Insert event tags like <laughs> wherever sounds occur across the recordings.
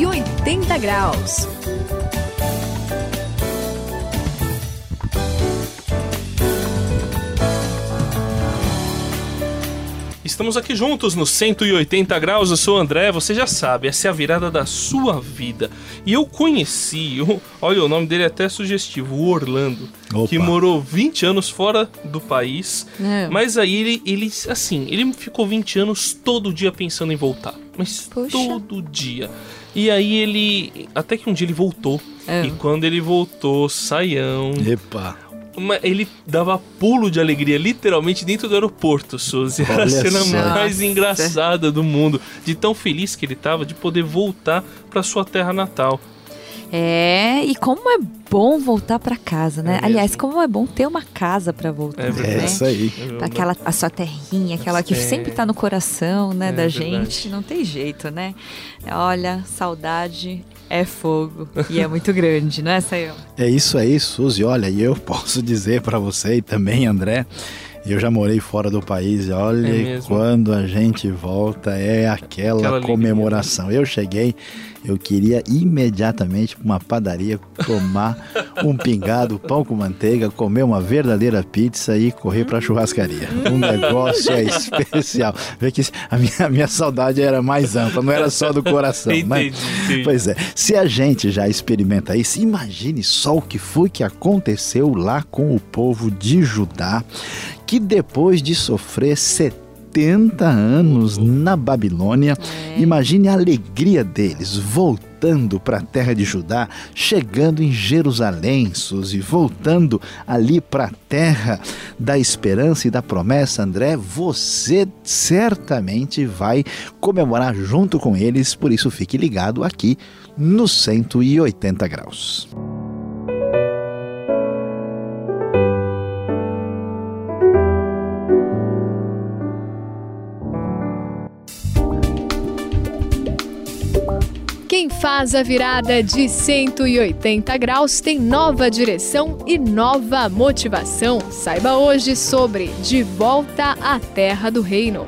180 graus. Estamos aqui juntos no 180 graus. Eu sou o André, você já sabe, essa é a virada da sua vida. E eu conheci, o, olha, o nome dele é até sugestivo, o Orlando, Opa. que morou 20 anos fora do país. É. Mas aí ele, ele, assim, ele ficou 20 anos todo dia pensando em voltar. Mas Poxa. todo dia. E aí ele, até que um dia ele voltou. É. E quando ele voltou, saião, Epa. Uma- ele dava pulo de alegria, literalmente dentro do aeroporto, Suzy. Era a Olha cena só. mais engraçada do mundo. De tão feliz que ele tava de poder voltar pra sua terra natal. É, e como é bom voltar pra casa, né? É Aliás, como é bom ter uma casa pra voltar, É É verdade. né? isso aí. Aquela a sua terrinha, aquela que É. sempre tá no coração, né, É da verdade. gente, não tem jeito, né? Olha, saudade é fogo e é muito grande, não é, Sayão? É isso aí, Suzy. Olha, e eu <laughs> posso dizer pra você e também, André, eu já morei fora do país. e Olha, É quando a gente volta é aquela, Aquela alegria, comemoração. Eu cheguei, eu queria imediatamente para uma padaria tomar um pingado, pão com manteiga, comer uma verdadeira pizza e correr para a churrascaria. Um negócio é especial. Vê que a minha, a minha saudade era mais ampla, não era só do coração. né? Entendi, entendi. Pois é, se a gente já experimenta isso, imagine só o que foi que aconteceu lá com o povo de Judá, que depois de sofrer 70 anos na Babilônia, imagine a alegria deles voltando para a terra de Judá, chegando em Jerusalém, Suzy, voltando ali para a terra da esperança e da promessa, André, você certamente vai comemorar junto com eles, por isso fique ligado aqui no 180 graus. Faz a virada de 180 graus tem nova direção e nova motivação. Saiba hoje sobre De Volta à Terra do Reino.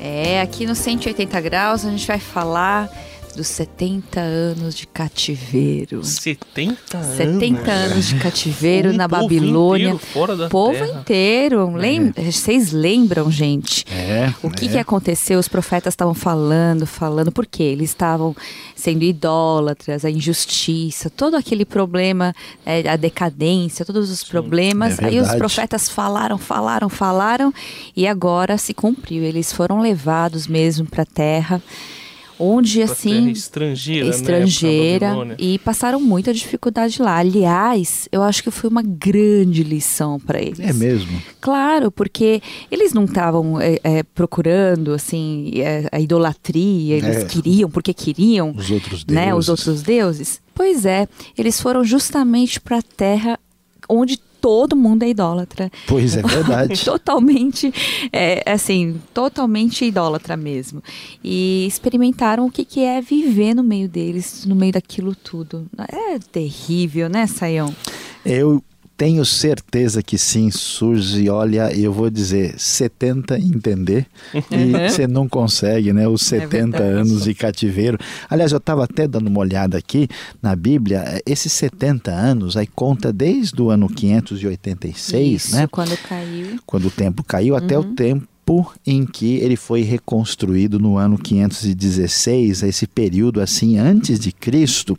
É, aqui no 180 graus a gente vai falar dos 70 anos de cativeiro. 70 anos. 70 anos de cativeiro Um na povo Babilônia. inteiro fora da povo terra. inteiro. Lem- Vocês lembram, gente? É, O que, é. que aconteceu? Os profetas estavam falando, falando, por quê? Eles estavam sendo idólatras, a injustiça, todo aquele problema, é, a decadência, todos os problemas. é Aí os profetas falaram, falaram, falaram, e agora se cumpriu. Eles foram levados mesmo para a terra, onde Pra terra assim estrangeira, né, estrangeira Babilônia. e passaram muita dificuldade lá. Aliás, eu acho que foi uma grande lição para eles. É mesmo. Claro, porque eles não estavam é, é, procurando assim é, a idolatria, eles É. queriam porque queriam, Os outros deuses. né, os outros deuses. Pois é, eles foram justamente para a terra onde todo mundo é idólatra. Pois é <laughs> verdade. Totalmente, é, assim, totalmente idólatra mesmo. E experimentaram o que, que é viver no meio deles, no meio daquilo tudo. É terrível, né, Saião? Eu tenho certeza que sim, Suzy. Olha, eu vou dizer, 70 em entender. E <laughs> você não consegue, né? Os 70 verdade. anos de cativeiro. Aliás, eu estava até dando uma olhada aqui na Bíblia. eh, Esses 70 anos aí conta desde o ano 586, Isso, né? quando caiu. quando o tempo caiu, até o tempo em que ele foi reconstruído no ano 516, esse período assim antes de Cristo.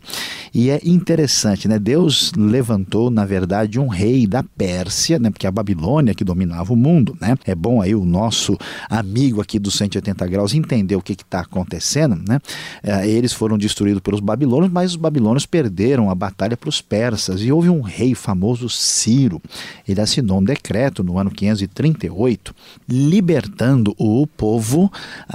E é interessante, né? Deus levantou, na verdade, um rei da Pérsia, né? Porque a Babilônia que dominava o mundo, né? É bom aí o nosso amigo aqui dos 180 graus entender o que está acontecendo, né? É, eles foram destruídos pelos babilônios, mas os babilônios perderam a batalha para os persas e houve um rei famoso, Ciro. Ele assinou um decreto no ano 538, libertando o povo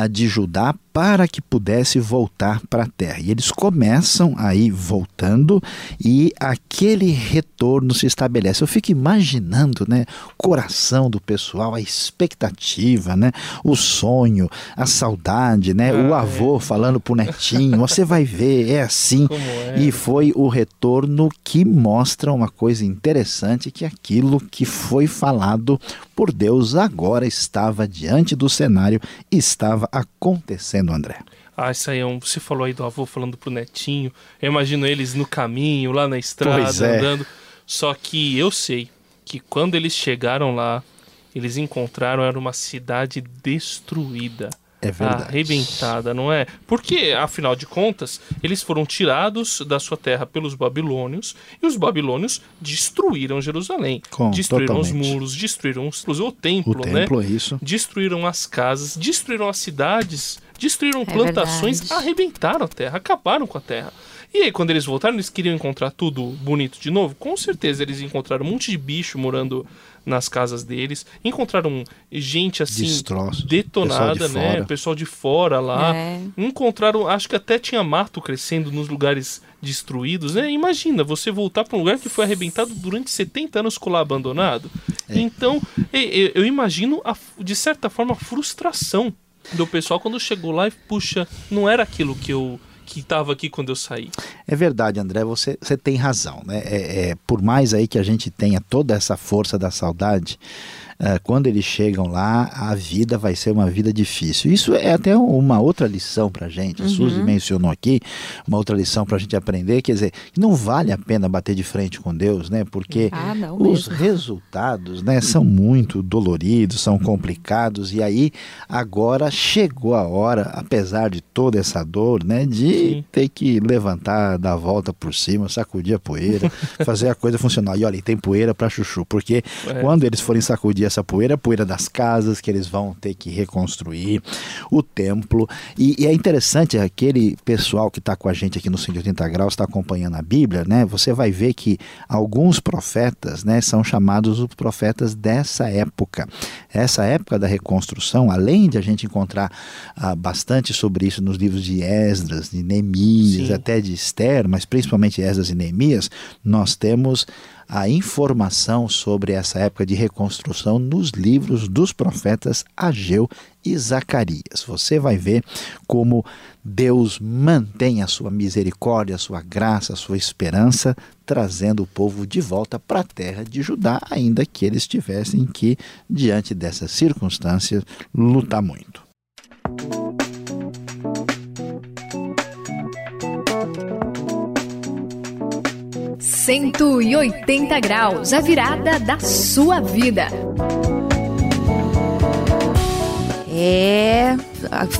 de Judá para que pudesse voltar para a terra. E eles começam aí voltando e aquele retorno se estabelece. Eu fico imaginando, né, o coração do pessoal, a expectativa, né, o sonho, a saudade, né, ah, o avô é. falando pro netinho, você vai ver, é assim. <laughs> É? E foi o retorno que mostra uma coisa interessante que aquilo que foi falado por Deus agora estava diante do cenário, estava acontecendo, André. Ah, isso aí é um. Você falou aí do avô falando pro netinho. Eu imagino eles no caminho, lá na estrada, é. andando. Só que eu sei que quando eles chegaram lá, eles encontraram era uma cidade destruída. É verdade. Arrebentada, não é? Porque, afinal de contas, eles foram tirados da sua terra pelos babilônios e os babilônios destruíram Jerusalém. Com, destruíram totalmente. os muros, destruíram os, o templo, o né? templo, é isso. Destruíram as casas, destruíram as cidades, destruíram é plantações, verdade. arrebentaram a terra, acabaram com a terra. E aí, quando eles voltaram, eles queriam encontrar tudo bonito de novo? Com certeza eles encontraram um monte de bicho morando nas casas deles. Encontraram gente assim Destroços. detonada, pessoal né? Pessoal de fora lá. É. Encontraram, acho que até tinha mato crescendo nos lugares destruídos, né? Imagina você voltar para um lugar que foi arrebentado durante 70 anos com lá abandonado. É. Então, eu, eu imagino a, de certa forma a frustração do pessoal quando chegou lá e puxa, não era aquilo que eu que estava aqui quando eu saí. É verdade, André, você, você tem razão. Né? É, é, por mais aí que a gente tenha toda essa força da saudade, quando eles chegam lá, a vida vai ser uma vida difícil. Isso é até uma outra lição para a gente. A uhum. Suzy mencionou aqui uma outra lição para a gente aprender, quer dizer, não vale a pena bater de frente com Deus, né? Porque ah, os mesmo. <laughs> resultados, né, são muito doloridos, são complicados e aí agora chegou a hora, apesar de toda essa dor, né, de Sim. ter que levantar, dar a volta por cima, sacudir a poeira, <laughs> fazer a coisa funcionar. E olha, tem poeira para chuchu, porque é. quando eles forem sacudir essa poeira, a poeira das casas que eles vão ter que reconstruir, o templo. E, e é interessante, aquele pessoal que está com a gente aqui no 180 graus, está acompanhando a Bíblia, né? Você vai ver que alguns profetas, né, são chamados os profetas dessa época. Essa época da reconstrução, além de a gente encontrar ah, bastante sobre isso nos livros de Esdras, de Neemias, Sim. até de Esther, mas principalmente Esdras e Neemias, nós temos a informação sobre essa época de reconstrução nos livros dos profetas Ageu e Zacarias. Você vai ver como Deus mantém a sua misericórdia, a sua graça, a sua esperança, trazendo o povo de volta para a terra de Judá, ainda que eles tivessem que, diante dessas circunstâncias, lutar muito. 180 graus, a virada da sua vida. É,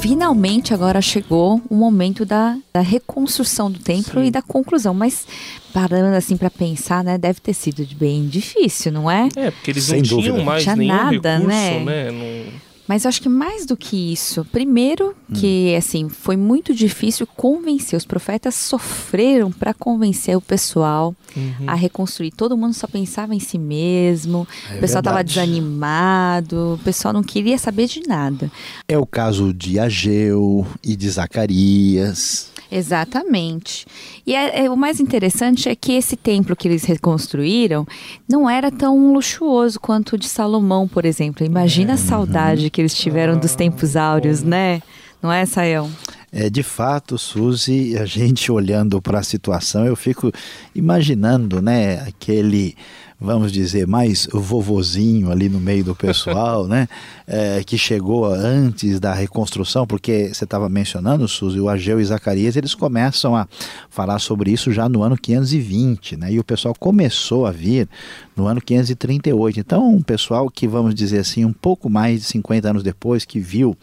finalmente agora chegou o momento da, da reconstrução do templo Sim. e da conclusão, mas parando assim para pensar, né, deve ter sido bem difícil, não é? É, porque eles Sem não dúvida. tinham mais Tinha nenhum nada, recurso, né? né? Não... Mas eu acho que mais do que isso, primeiro que hum. assim foi muito difícil convencer os profetas sofreram para convencer o pessoal uhum. a reconstruir. Todo mundo só pensava em si mesmo, é o pessoal estava desanimado, o pessoal não queria saber de nada. É o caso de Ageu e de Zacarias. Exatamente. E é, é, o mais interessante é que esse templo que eles reconstruíram não era tão luxuoso quanto o de Salomão, por exemplo. Imagina é, a saudade que eles tiveram dos tempos áureos, né? Não é, Sayão? É, de fato, Suzy, a gente olhando para a situação, eu fico imaginando, né, aquele vamos dizer, mais vovozinho ali no meio do pessoal, né? <laughs> É, que chegou antes da reconstrução, porque você estava mencionando, Suzy, o Ageu e Zacarias, eles começam a falar sobre isso já no ano 520, né? E o pessoal começou a vir no ano 538. Então, um pessoal que, vamos dizer assim, um pouco mais de 50 anos depois, que viu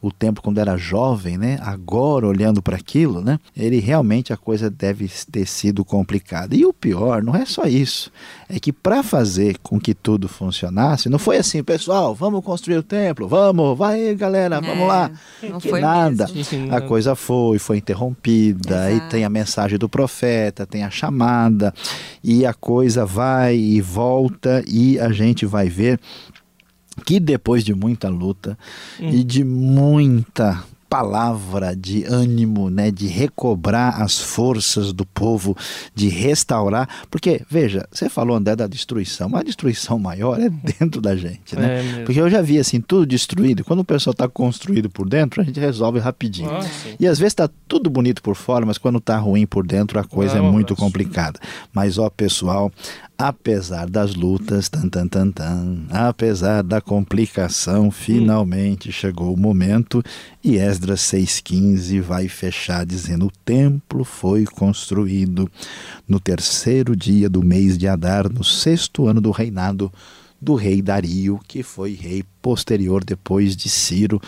o tempo quando era jovem, né? Agora, olhando para aquilo, né? Ele realmente a coisa deve ter sido complicada. E o pior não é só isso, é que para fazer com que tudo funcionasse, não foi assim, pessoal, vamos construir o templo, vamos, vai galera, vamos é, lá. Não que foi nada. Mesmo. A coisa foi, foi interrompida, Exato. e tem a mensagem do profeta, tem a chamada, e a coisa vai e volta, e a gente vai ver que depois de muita luta hum. e de muita palavra de ânimo, né, de recobrar as forças do povo, de restaurar, porque veja, você falou André da destruição, mas a destruição maior é dentro da gente, né? É porque eu já vi assim tudo destruído, quando o pessoal está construído por dentro, a gente resolve rapidinho. Ah, e às vezes está tudo bonito por fora, mas quando está ruim por dentro a coisa é muito complicada. Mas ó, pessoal, apesar das lutas, tan, tan, tan, tan, apesar da complicação, finalmente chegou o momento e Esdras 6,15 vai fechar dizendo: O templo foi construído no terceiro dia do mês de Adar, no sexto ano do reinado do rei Dario, que foi rei posterior depois de Ciro,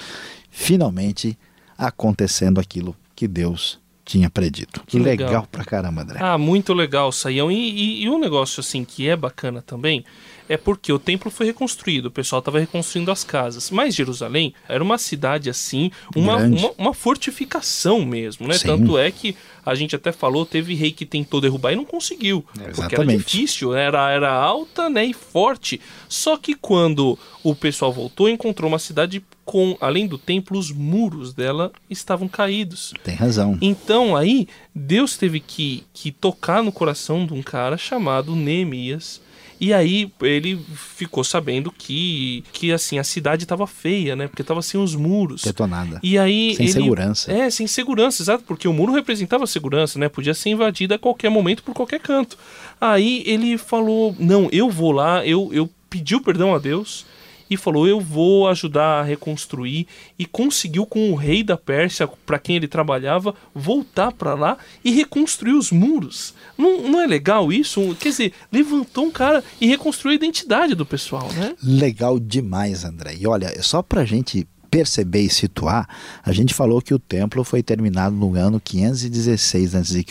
finalmente acontecendo aquilo que Deus tinha predito. Que legal. legal pra caramba, André. Ah, muito legal, Saião. E, e, e um negócio assim que é bacana também é porque o templo foi reconstruído, o pessoal estava reconstruindo as casas. Mas Jerusalém era uma cidade assim, uma, uma, uma, fortificação mesmo, né? Sim. Tanto é que a gente até falou, teve rei que tentou derrubar e não conseguiu. Exatamente. Porque era difícil, era, era alta né, e forte. Só que quando o pessoal voltou, encontrou uma cidade com, além do templo, os muros dela estavam caídos. Tem razão. Então aí, Deus teve que, que tocar no coração de um cara chamado Neemias e aí ele ficou sabendo que, que assim, a cidade estava feia, né? Porque estava sem os muros. Detonada. E aí. Sem ele, segurança. É, sem segurança, exato, porque o muro representava segurança, né? Podia ser invadida a qualquer momento por qualquer canto. Aí ele falou: Não, eu vou lá, eu, eu pediu perdão a Deus e falou: Eu vou ajudar a reconstruir. E conseguiu, com o rei da Pérsia, para quem ele trabalhava, voltar para lá e reconstruir os muros. Não, não é legal isso? Quer dizer, levantou um cara e reconstruiu a identidade do pessoal, né? Legal demais, André. E olha, só para gente perceber e situar, a gente falou que o templo foi terminado no ano 516 a.C.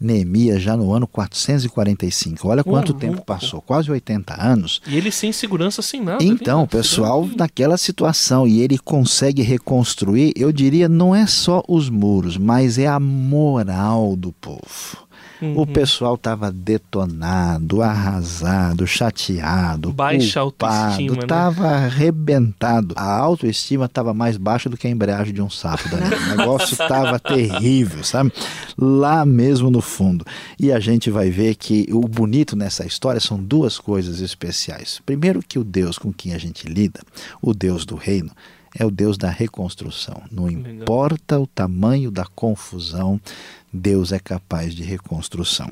Neemias já no ano 445. Olha quanto tempo passou, quase 80 anos. E ele sem segurança, sem nada. Então, o pessoal naquela situação e ele consegue reconstruir, eu diria, não é só os muros, mas é a moral do povo. Uhum. O pessoal estava detonado, arrasado, chateado, Baixa culpado, estava né? arrebentado. A autoestima estava mais baixa do que a embreagem de um sapo. O <laughs> negócio estava terrível, sabe? Lá mesmo no fundo. E a gente vai ver que o bonito nessa história são duas coisas especiais. Primeiro que o Deus com quem a gente lida, o Deus do reino, é o Deus da reconstrução. Não importa o tamanho da confusão, Deus é capaz de reconstrução.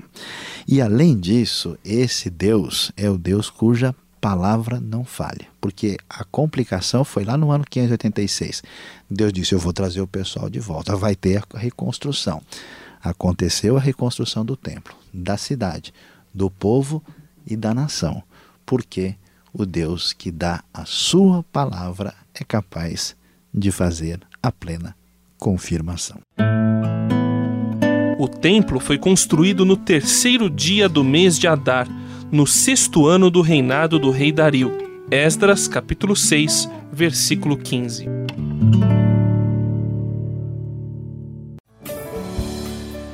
E além disso, esse Deus é o Deus cuja palavra não falha, porque a complicação foi lá no ano 586. Deus disse: Eu vou trazer o pessoal de volta, vai ter a reconstrução. Aconteceu a reconstrução do templo, da cidade, do povo e da nação, porque o Deus que dá a sua palavra é capaz de fazer a plena confirmação. O templo foi construído no terceiro dia do mês de Adar, no sexto ano do reinado do rei Dario. Esdras, capítulo 6, versículo 15.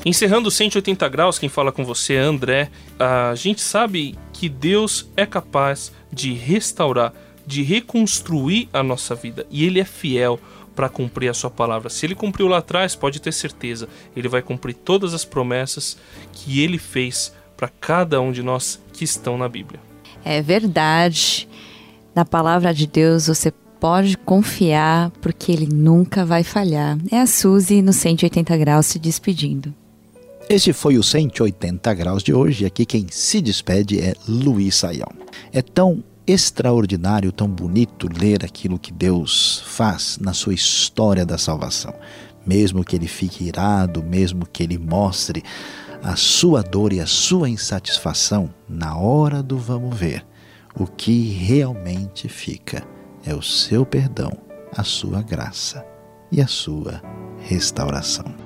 Encerrando 180 graus, quem fala com você é André. A gente sabe que Deus é capaz de restaurar de reconstruir a nossa vida e ele é fiel para cumprir a sua palavra. Se ele cumpriu lá atrás, pode ter certeza, ele vai cumprir todas as promessas que ele fez para cada um de nós que estão na Bíblia. É verdade. Na palavra de Deus você pode confiar porque ele nunca vai falhar. É a Suzy no 180 graus se despedindo. Este foi o 180 graus de hoje aqui quem se despede é Luiz Saião. É tão extraordinário, tão bonito ler aquilo que Deus faz na sua história da salvação. Mesmo que ele fique irado, mesmo que ele mostre a sua dor e a sua insatisfação, na hora do vamos ver, o que realmente fica é o seu perdão, a sua graça e a sua restauração.